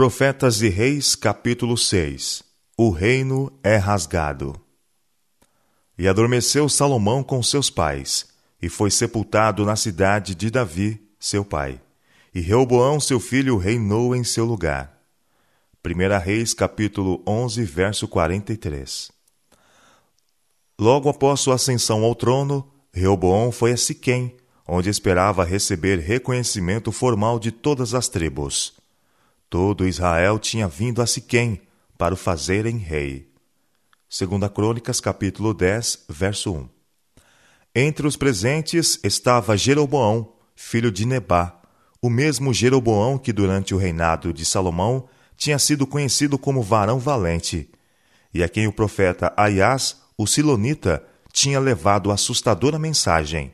Profetas e Reis, capítulo 6 O reino é rasgado. E adormeceu Salomão com seus pais, e foi sepultado na cidade de Davi, seu pai. E Reoboão, seu filho, reinou em seu lugar. 1 Reis, capítulo 11, verso 43. Logo após sua ascensão ao trono, Reoboão foi a Siquém, onde esperava receber reconhecimento formal de todas as tribos. Todo Israel tinha vindo a Siquém para o fazerem rei. Segunda Crônicas, capítulo 10, verso 1. Entre os presentes estava Jeroboão, filho de Nebá, o mesmo Jeroboão que durante o reinado de Salomão tinha sido conhecido como varão valente, e a quem o profeta Aias, o Silonita, tinha levado assustadora mensagem: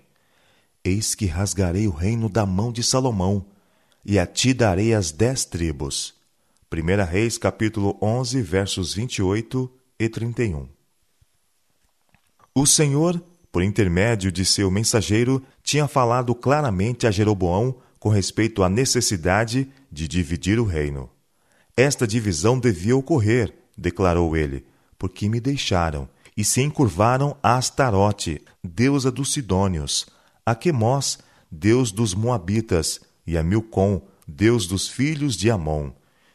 Eis que rasgarei o reino da mão de Salomão, e a ti darei as dez tribos. 1 Reis capítulo 11, versos 28 e 31. O Senhor, por intermédio de seu mensageiro, tinha falado claramente a Jeroboão com respeito à necessidade de dividir o reino. Esta divisão devia ocorrer, declarou ele, porque me deixaram e se encurvaram a Astarote, deusa dos Sidônios, a Quemós, deus dos Moabitas, e a Milcom, deus dos filhos de Amon,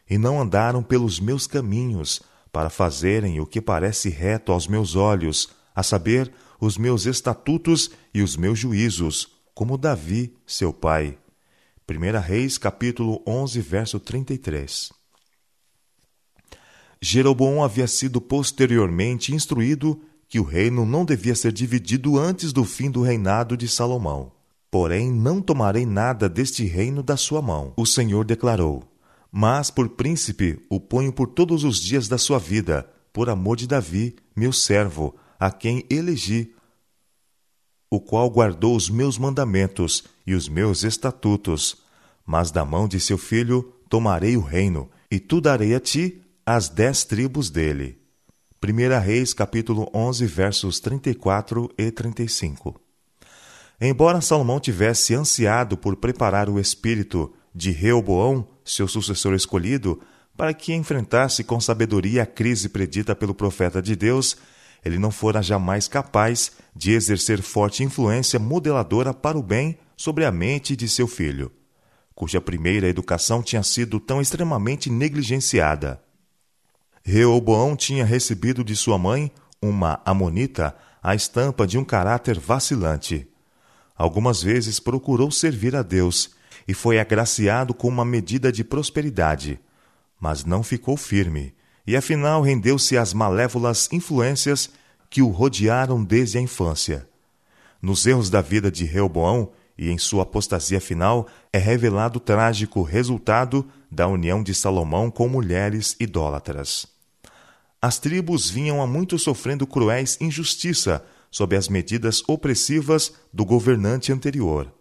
e não andaram pelos meus caminhos, para fazerem o que parece reto aos meus olhos, a saber, os meus estatutos e os meus juízos, como Davi, seu pai. 1 Reis, capítulo 11, verso 33. Jeroboão havia sido posteriormente instruído que o reino não devia ser dividido antes do fim do reinado de Salomão. Porém, não tomarei nada deste reino da sua mão, o Senhor declarou. Mas por príncipe o ponho por todos os dias da sua vida, por amor de Davi, meu servo, a quem elegi, o qual guardou os meus mandamentos e os meus estatutos. Mas da mão de seu filho tomarei o reino, e tu darei a ti as dez tribos dele. 1 Reis capítulo 11, versos 34 e 35. Embora Salomão tivesse ansiado por preparar o espírito de Reoboão, seu sucessor escolhido, para que enfrentasse com sabedoria a crise predita pelo profeta de Deus, ele não fora jamais capaz de exercer forte influência modeladora para o bem sobre a mente de seu filho, cuja primeira educação tinha sido tão extremamente negligenciada. Reoboão tinha recebido de sua mãe, uma amonita, a estampa de um caráter vacilante. Algumas vezes procurou servir a Deus e foi agraciado com uma medida de prosperidade, mas não ficou firme e afinal rendeu-se às malévolas influências que o rodearam desde a infância. Nos erros da vida de Reoboão e em sua apostasia final é revelado o trágico resultado da união de Salomão com mulheres idólatras. As tribos vinham há muito sofrendo cruéis injustiça sob as medidas opressivas do governante anterior.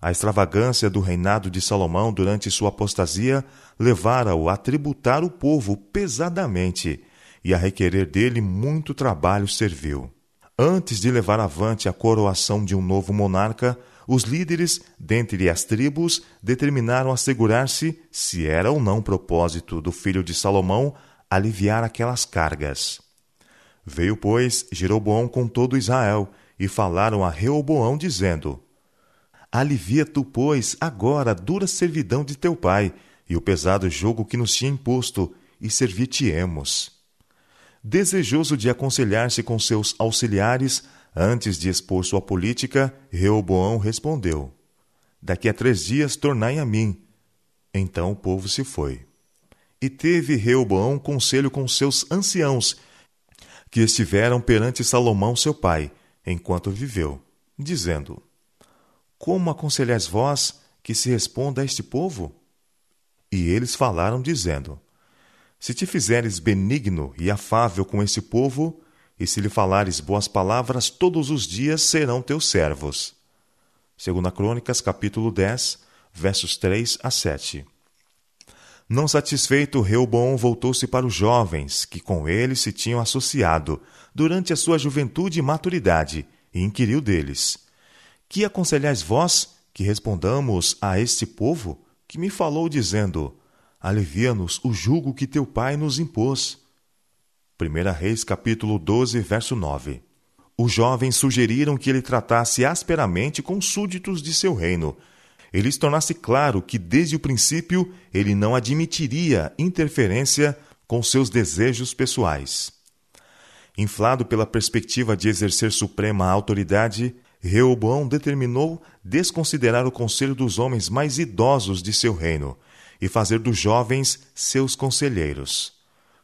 A extravagância do reinado de Salomão durante sua apostasia levara-o a tributar o povo pesadamente e a requerer dele muito trabalho servil. Antes de levar avante a coroação de um novo monarca, os líderes, dentre as tribos, determinaram assegurar-se se era ou não propósito do filho de Salomão aliviar aquelas cargas. Veio, pois, Jeroboão com todo Israel, e falaram a Reoboão, dizendo: Alivia tu, pois, agora a dura servidão de teu pai, e o pesado jogo que nos tinha imposto, e servir-te-emos. Desejoso de aconselhar-se com seus auxiliares, antes de expor sua política, Reoboão respondeu: Daqui a três dias tornai a mim. Então o povo se foi. E teve Reoboão conselho com seus anciãos que estiveram perante Salomão seu pai, enquanto viveu, dizendo: Como aconselhais vós que se responda a este povo? E eles falaram, dizendo: Se te fizeres benigno e afável com esse povo, e se lhe falares boas palavras todos os dias, serão teus servos. Segunda Crônicas, capítulo 10, versos 3 a 7. Não satisfeito, Reubom voltou-se para os jovens, que com ele se tinham associado durante a sua juventude e maturidade, e inquiriu deles: Que aconselhais vós que respondamos a este povo que me falou, dizendo: alivia-nos o jugo que teu pai nos impôs. 1 Reis capítulo 12, verso 9. Os jovens sugeriram que ele tratasse asperamente com súditos de seu reino. Ele tornasse claro que desde o princípio ele não admitiria interferência com seus desejos pessoais. Inflado pela perspectiva de exercer suprema autoridade, Reoboão determinou desconsiderar o conselho dos homens mais idosos de seu reino e fazer dos jovens seus conselheiros.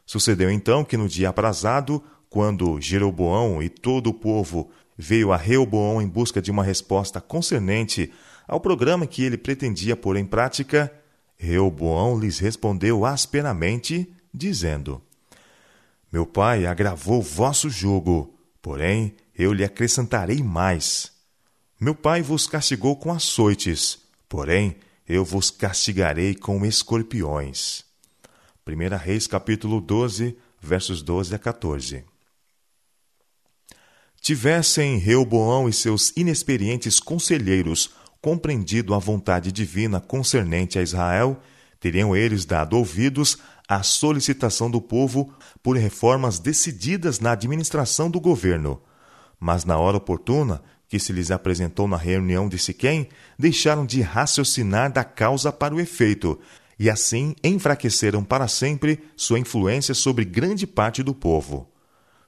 Sucedeu então que no dia aprazado, quando Jeroboão e todo o povo veio a Reoboão em busca de uma resposta concernente ao programa que ele pretendia pôr em prática, Reoboão lhes respondeu asperamente, dizendo: Meu pai agravou vosso jugo, porém eu lhe acrescentarei mais. Meu pai vos castigou com açoites, porém eu vos castigarei com escorpiões. 1 Reis capítulo 12, versos 12 a 14 tivessem Reoboão e seus inexperientes conselheiros compreendido a vontade divina concernente a Israel, teriam eles dado ouvidos à solicitação do povo por reformas decididas na administração do governo. Mas na hora oportuna, que se lhes apresentou na reunião de Siquém, deixaram de raciocinar da causa para o efeito, e assim enfraqueceram para sempre sua influência sobre grande parte do povo.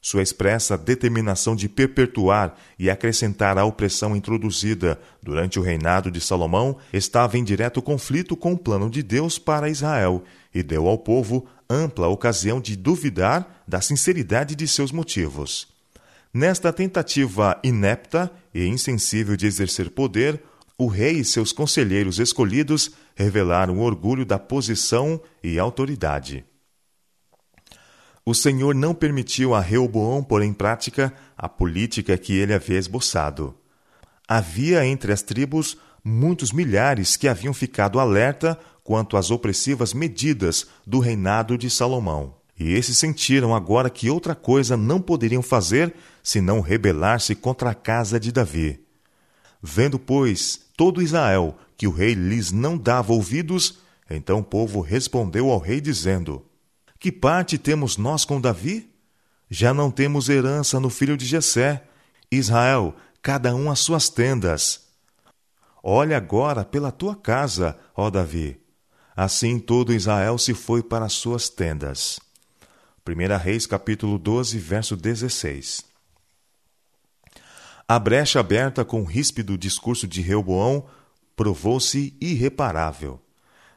Sua expressa determinação de perpetuar e acrescentar a opressão introduzida durante o reinado de Salomão estava em direto conflito com o plano de Deus para Israel e deu ao povo ampla ocasião de duvidar da sinceridade de seus motivos. Nesta tentativa inepta e insensível de exercer poder, o rei e seus conselheiros escolhidos revelaram o orgulho da posição e autoridade o Senhor não permitiu a Reoboão pôr em prática a política que ele havia esboçado. Havia entre as tribos muitos milhares que haviam ficado alerta quanto às opressivas medidas do reinado de Salomão. E esses sentiram agora que outra coisa não poderiam fazer senão rebelar-se contra a casa de Davi. Vendo, pois, todo Israel que o rei lhes não dava ouvidos, então o povo respondeu ao rei, dizendo: que parte temos nós com Davi? Já não temos herança no filho de Jessé. Israel, cada um as suas tendas. Olha agora pela tua casa, ó Davi. Assim todo Israel se foi para as suas tendas. 1 Reis capítulo 12, verso 16. A brecha aberta com o ríspido discurso de Reoboão provou-se irreparável.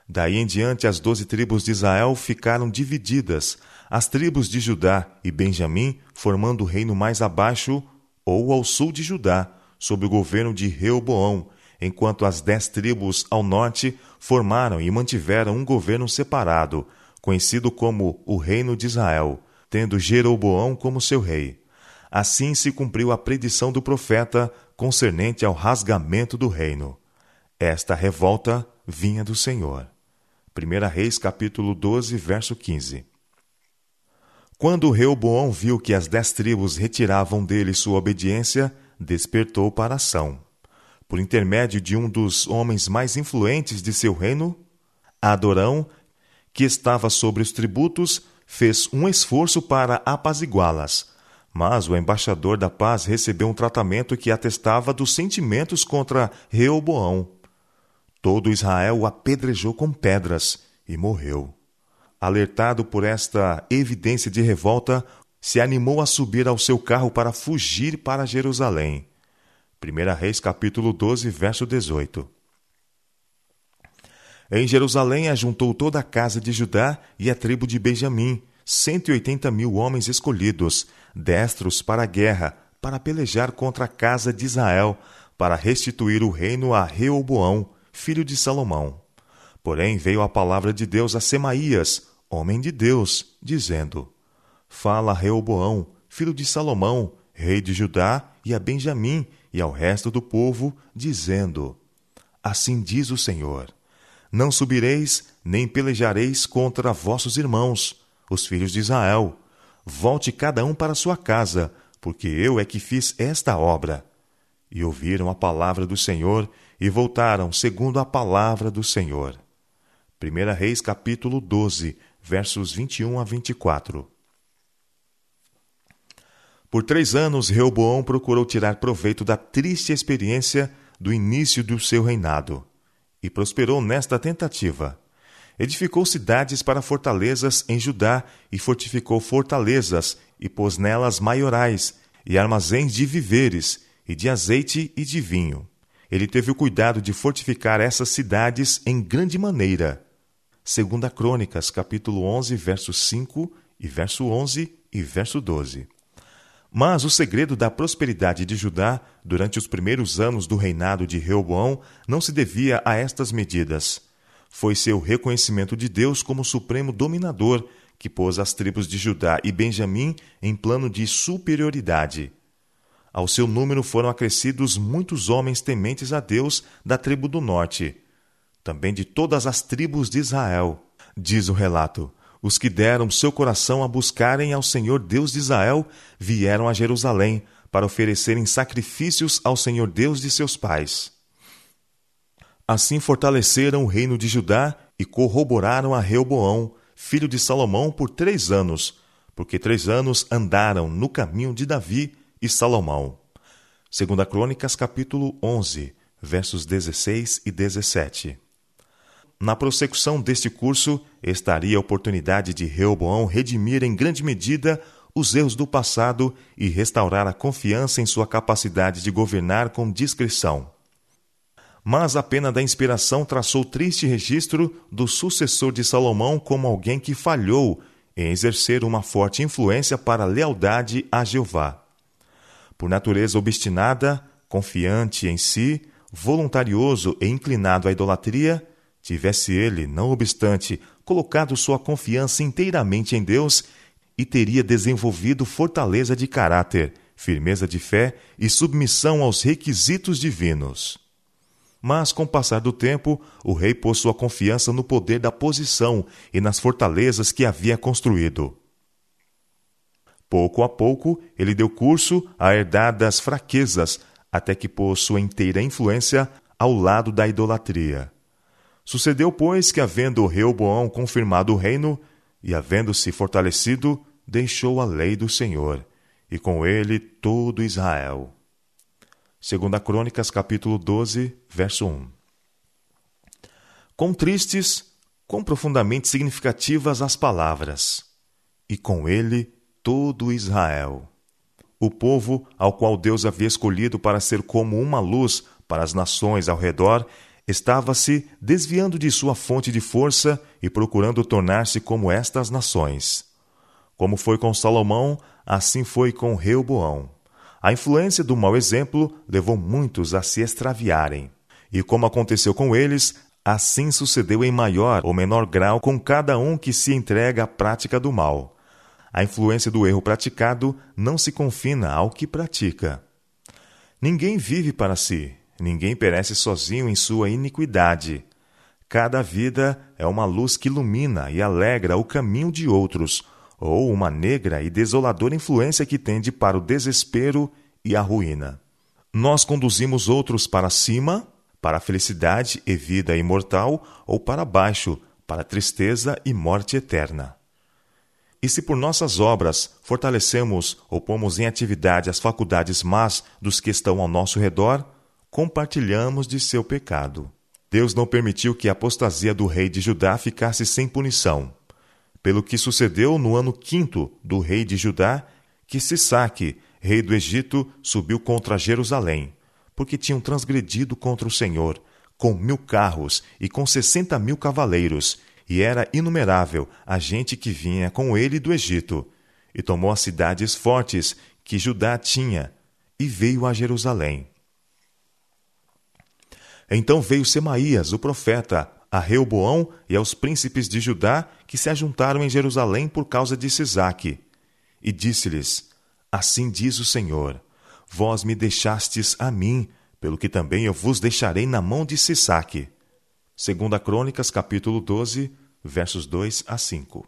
Daí em diante, as doze tribos de Israel ficaram divididas, as tribos de Judá e Benjamim formando o reino mais abaixo ou ao sul de Judá, sob o governo de Reoboão, enquanto as dez tribos ao norte formaram e mantiveram um governo separado, conhecido como o Reino de Israel, tendo Jeroboão como seu rei. Assim se cumpriu a predição do profeta concernente ao rasgamento do reino. Esta revolta vinha do Senhor. 1 Reis capítulo 12, verso 15. Quando Reoboão viu que as dez tribos retiravam dele sua obediência, despertou para ação. Por intermédio de um dos homens mais influentes de seu reino, Adorão, que estava sobre os tributos, fez um esforço para apaziguá-las. Mas o embaixador da paz recebeu um tratamento que atestava dos sentimentos contra Reoboão. Todo Israel o apedrejou com pedras e morreu. Alertado por esta evidência de revolta, se animou a subir ao seu carro para fugir para Jerusalém. 1 Reis capítulo 12, verso 18. Em Jerusalém ajuntou toda a casa de Judá e a tribo de Benjamim, cento e oitenta mil homens escolhidos, destros para a guerra, para pelejar contra a casa de Israel, para restituir o reino a Reoboão, filho de Salomão. Porém veio a palavra de Deus a Semaías, homem de Deus, dizendo: Fala a Reoboão, filho de Salomão, rei de Judá, e a Benjamim e ao resto do povo, dizendo: Assim diz o Senhor: Não subireis, nem pelejareis contra vossos irmãos, os filhos de Israel. Volte cada um para sua casa, porque eu é que fiz esta obra. E ouviram a palavra do Senhor e voltaram segundo a palavra do Senhor. 1 Reis capítulo 12, versos 21 a 24. Por três anos, Reoboão procurou tirar proveito da triste experiência do início do seu reinado e prosperou nesta tentativa. Edificou cidades para fortalezas em Judá e fortificou fortalezas e pôs nelas maiorais e armazéns de víveres e de azeite e de vinho. Ele teve o cuidado de fortificar essas cidades em grande maneira. Segunda Crônicas, capítulo 11, verso 5 e verso 11 e verso 12. Mas o segredo da prosperidade de Judá durante os primeiros anos do reinado de Reoboão não se devia a estas medidas. Foi seu reconhecimento de Deus como supremo dominador que pôs as tribos de Judá e Benjamim em plano de superioridade. Ao seu número foram acrescidos muitos homens tementes a Deus da tribo do norte, também de todas as tribos de Israel. Diz o relato: os que deram seu coração a buscarem ao Senhor Deus de Israel vieram a Jerusalém para oferecerem sacrifícios ao Senhor Deus de seus pais. Assim fortaleceram o reino de Judá e corroboraram a Reoboão, filho de Salomão, por três anos, porque três anos andaram no caminho de Davi e Salomão. Segunda Crônicas, capítulo 11, versos 16 e 17. Na prossecução deste curso, estaria a oportunidade de Reoboão redimir em grande medida os erros do passado e restaurar a confiança em sua capacidade de governar com discrição. Mas a pena da inspiração traçou triste registro do sucessor de Salomão como alguém que falhou em exercer uma forte influência para a lealdade a Jeová. Por natureza obstinada, confiante em si, voluntarioso e inclinado à idolatria, Tivesse ele, não obstante, colocado sua confiança inteiramente em Deus e teria desenvolvido fortaleza de caráter, firmeza de fé e submissão aos requisitos divinos. Mas, com o passar do tempo, o rei pôs sua confiança no poder da posição e nas fortalezas que havia construído. Pouco a pouco, ele deu curso a herdadas fraquezas, até que pôs sua inteira influência ao lado da idolatria. Sucedeu, pois, que, havendo Reoboão confirmado o reino, e havendo-se fortalecido, deixou a lei do Senhor, e com ele todo Israel. Segunda Crônicas, capítulo 12, verso 1. Quão tristes, quão profundamente significativas as palavras, e com ele todo Israel. O povo ao qual Deus havia escolhido para ser como uma luz para as nações ao redor estava-se desviando de sua fonte de força e procurando tornar-se como estas nações. Como foi com Salomão, assim foi com Reoboão. A influência do mau exemplo levou muitos a se extraviarem. E como aconteceu com eles, assim sucedeu em maior ou menor grau com cada um que se entrega à prática do mal. A influência do erro praticado não se confina ao que pratica. Ninguém vive para si, Ninguém perece sozinho em sua iniquidade. Cada vida é uma luz que ilumina e alegra o caminho de outros, ou uma negra e desoladora influência que tende para o desespero e a ruína. Nós conduzimos outros para cima, para a felicidade e vida imortal, ou para baixo, para a tristeza e morte eterna. E se por nossas obras fortalecemos ou pomos em atividade as faculdades más dos que estão ao nosso redor, compartilhamos de seu pecado. Deus não permitiu que a apostasia do rei de Judá ficasse sem punição. Pelo que sucedeu no ano quinto do rei de Judá, que Sisaque, rei do Egito, subiu contra Jerusalém, porque tinham transgredido contra o Senhor, com mil carros e com sessenta mil cavaleiros, e era inumerável a gente que vinha com ele do Egito, e tomou as cidades fortes que Judá tinha, e veio a Jerusalém. Então veio Semaías, o profeta, a Reoboão e aos príncipes de Judá que se ajuntaram em Jerusalém por causa de Sisaque. E disse-lhes: Assim diz o Senhor: Vós me deixastes a mim, pelo que também eu vos deixarei na mão de Sisaque. Segunda Crônicas, capítulo 12, versos 2 a 5.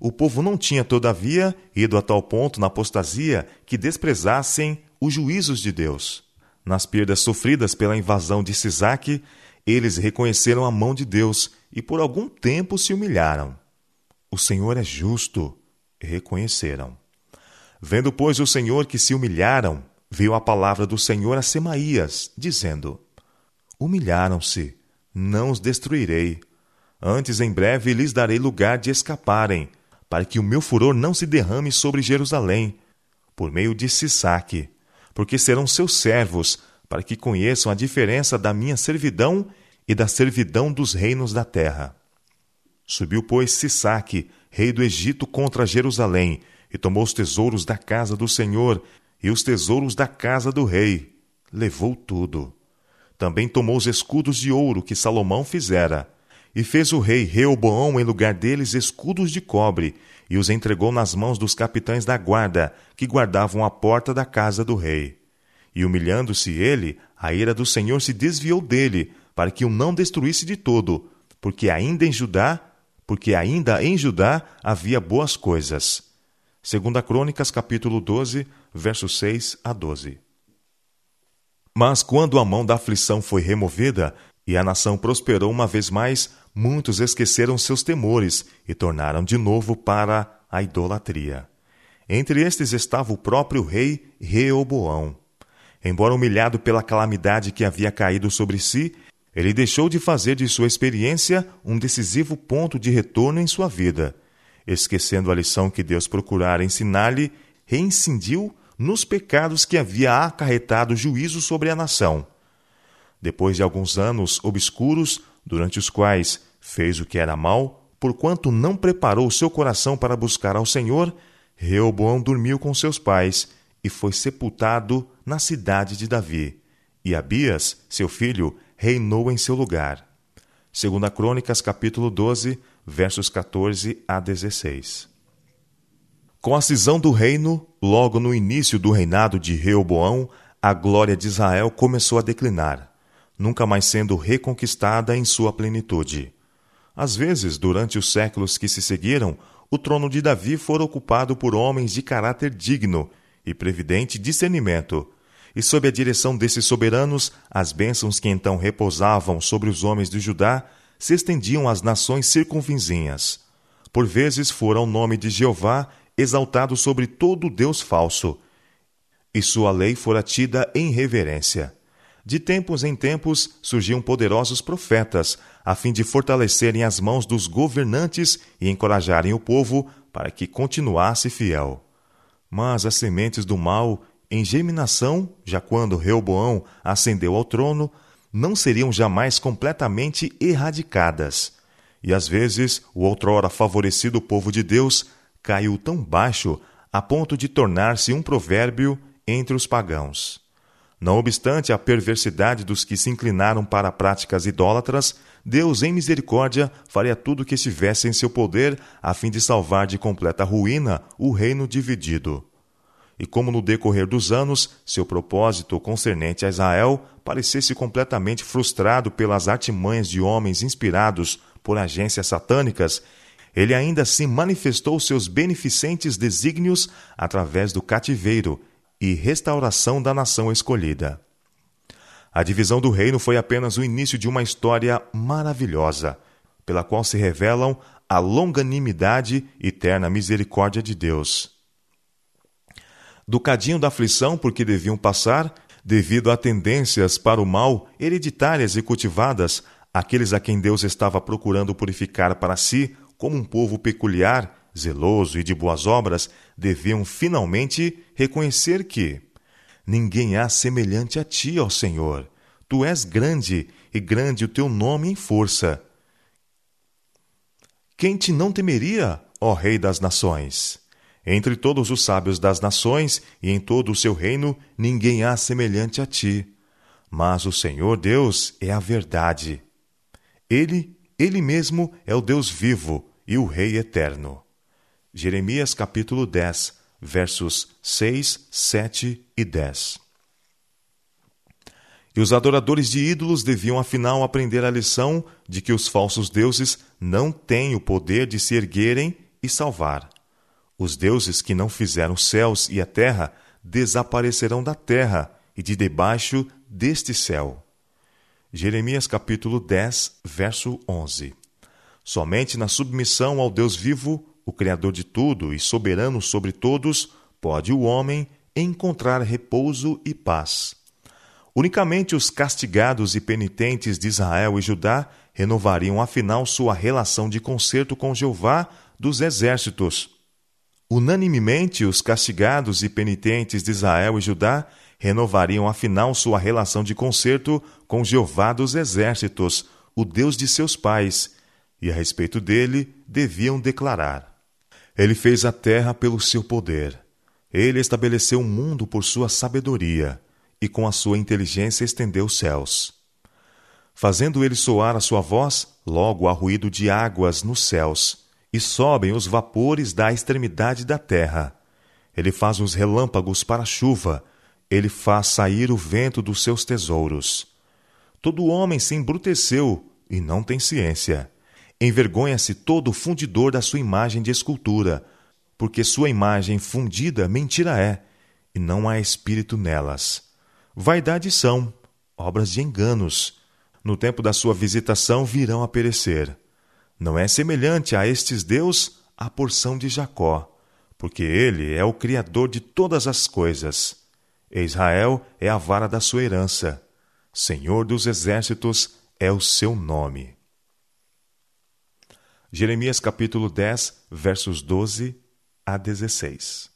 O povo não tinha, todavia, ido a tal ponto na apostasia que desprezassem os juízos de Deus nas perdas sofridas pela invasão de Sisaque, eles reconheceram a mão de Deus e por algum tempo se humilharam. O Senhor é justo, reconheceram. Vendo, pois, o Senhor que se humilharam, veio a palavra do Senhor a Semaías, dizendo: Humilharam-se, não os destruirei. Antes, em breve, lhes darei lugar de escaparem, para que o meu furor não se derrame sobre Jerusalém, por meio de Sisaque, porque serão seus servos, para que conheçam a diferença da minha servidão e da servidão dos reinos da terra. Subiu, pois, Sisaque, rei do Egito, contra Jerusalém, e tomou os tesouros da casa do Senhor e os tesouros da casa do rei. Levou tudo. Também tomou os escudos de ouro que Salomão fizera, e fez o rei Reoboão em lugar deles escudos de cobre, e os entregou nas mãos dos capitães da guarda, que guardavam a porta da casa do rei. E humilhando-se ele, a ira do Senhor se desviou dele, para que o não destruísse de todo, porque ainda em Judá, porque ainda em Judá havia boas coisas. Segunda Crônicas, capítulo 12, versos 6 a 12. Mas quando a mão da aflição foi removida e a nação prosperou uma vez mais, muitos esqueceram seus temores e tornaram de novo para a idolatria. Entre estes estava o próprio rei Reoboão. Embora humilhado pela calamidade que havia caído sobre si, ele deixou de fazer de sua experiência um decisivo ponto de retorno em sua vida. Esquecendo a lição que Deus procurara ensinar-lhe, reincidiu nos pecados que havia acarretado juízo sobre a nação. Depois de alguns anos obscuros, durante os quais fez o que era mal, porquanto não preparou seu coração para buscar ao Senhor, Reoboão dormiu com seus pais e foi sepultado na cidade de Davi. E Abias, seu filho, reinou em seu lugar. Segunda Crônicas, capítulo 12, versos 14 a 16. Com a cisão do reino, logo no início do reinado de Reoboão, a glória de Israel começou a declinar, nunca mais sendo reconquistada em sua plenitude. Às vezes, durante os séculos que se seguiram, o trono de Davi foi ocupado por homens de caráter digno e previdente discernimento, e sob a direção desses soberanos, as bênçãos que então repousavam sobre os homens de Judá se estendiam às nações circunvizinhas. Por vezes fora o nome de Jeová exaltado sobre todo Deus falso, e sua lei fora tida em reverência. De tempos em tempos surgiam poderosos profetas, a fim de fortalecerem as mãos dos governantes e encorajarem o povo para que continuasse fiel. Mas as sementes do mal em germinação, já quando Reoboão ascendeu ao trono, não seriam jamais completamente erradicadas. E às vezes o outrora favorecido povo de Deus caiu tão baixo a ponto de tornar-se um provérbio entre os pagãos. Não obstante a perversidade dos que se inclinaram para práticas idólatras, Deus, em misericórdia, faria tudo o que estivesse em seu poder a fim de salvar de completa ruína o reino dividido e como no decorrer dos anos seu propósito concernente a Israel parecesse completamente frustrado pelas artimanhas de homens inspirados por agências satânicas, ele ainda assim manifestou seus beneficentes desígnios através do cativeiro e restauração da nação escolhida. A divisão do reino foi apenas o início de uma história maravilhosa, pela qual se revelam a longanimidade e terna misericórdia de Deus do cadinho da aflição por que deviam passar, devido a tendências para o mal hereditárias e cultivadas, aqueles a quem Deus estava procurando purificar para si como um povo peculiar, zeloso e de boas obras, deviam finalmente reconhecer que ninguém há semelhante a ti, ó Senhor. Tu és grande e grande o teu nome em força. Quem te não temeria, ó Rei das Nações? Entre todos os sábios das nações e em todo o seu reino, ninguém há semelhante a ti. Mas o Senhor Deus é a verdade. Ele, ele mesmo é o Deus vivo e o Rei eterno. Jeremias capítulo 10, versos 6, 7 e 10. E os adoradores de ídolos deviam afinal aprender a lição de que os falsos deuses não têm o poder de se erguerem e salvar. Os deuses que não fizeram os céus e a terra desaparecerão da terra e de debaixo deste céu. Jeremias capítulo 10, verso 11. Somente na submissão ao Deus vivo, o Criador de tudo e soberano sobre todos, pode o homem encontrar repouso e paz. Unicamente os castigados e penitentes de Israel e Judá renovariam afinal sua relação de concerto com Jeová dos exércitos. Unanimemente, os castigados e penitentes de Israel e Judá renovariam afinal sua relação de concerto com Jeová dos exércitos, o Deus de seus pais, e a respeito dele deviam declarar: Ele fez a terra pelo seu poder. Ele estabeleceu o mundo por sua sabedoria, e com a sua inteligência estendeu os céus. Fazendo ele soar a sua voz, logo há ruído de águas nos céus, e sobem os vapores da extremidade da terra. Ele faz os relâmpagos para a chuva, ele faz sair o vento dos seus tesouros. Todo homem se embruteceu e não tem ciência. Envergonha-se todo fundidor da sua imagem de escultura, porque sua imagem fundida mentira é, e não há espírito nelas. Vaidade são, obras de enganos. No tempo da sua visitação virão a perecer. Não é semelhante a estes Deus a porção de Jacó, porque ele é o Criador de todas as coisas. Israel é a vara da sua herança. Senhor dos exércitos é o seu nome. Jeremias capítulo 10, versos 12 a 16.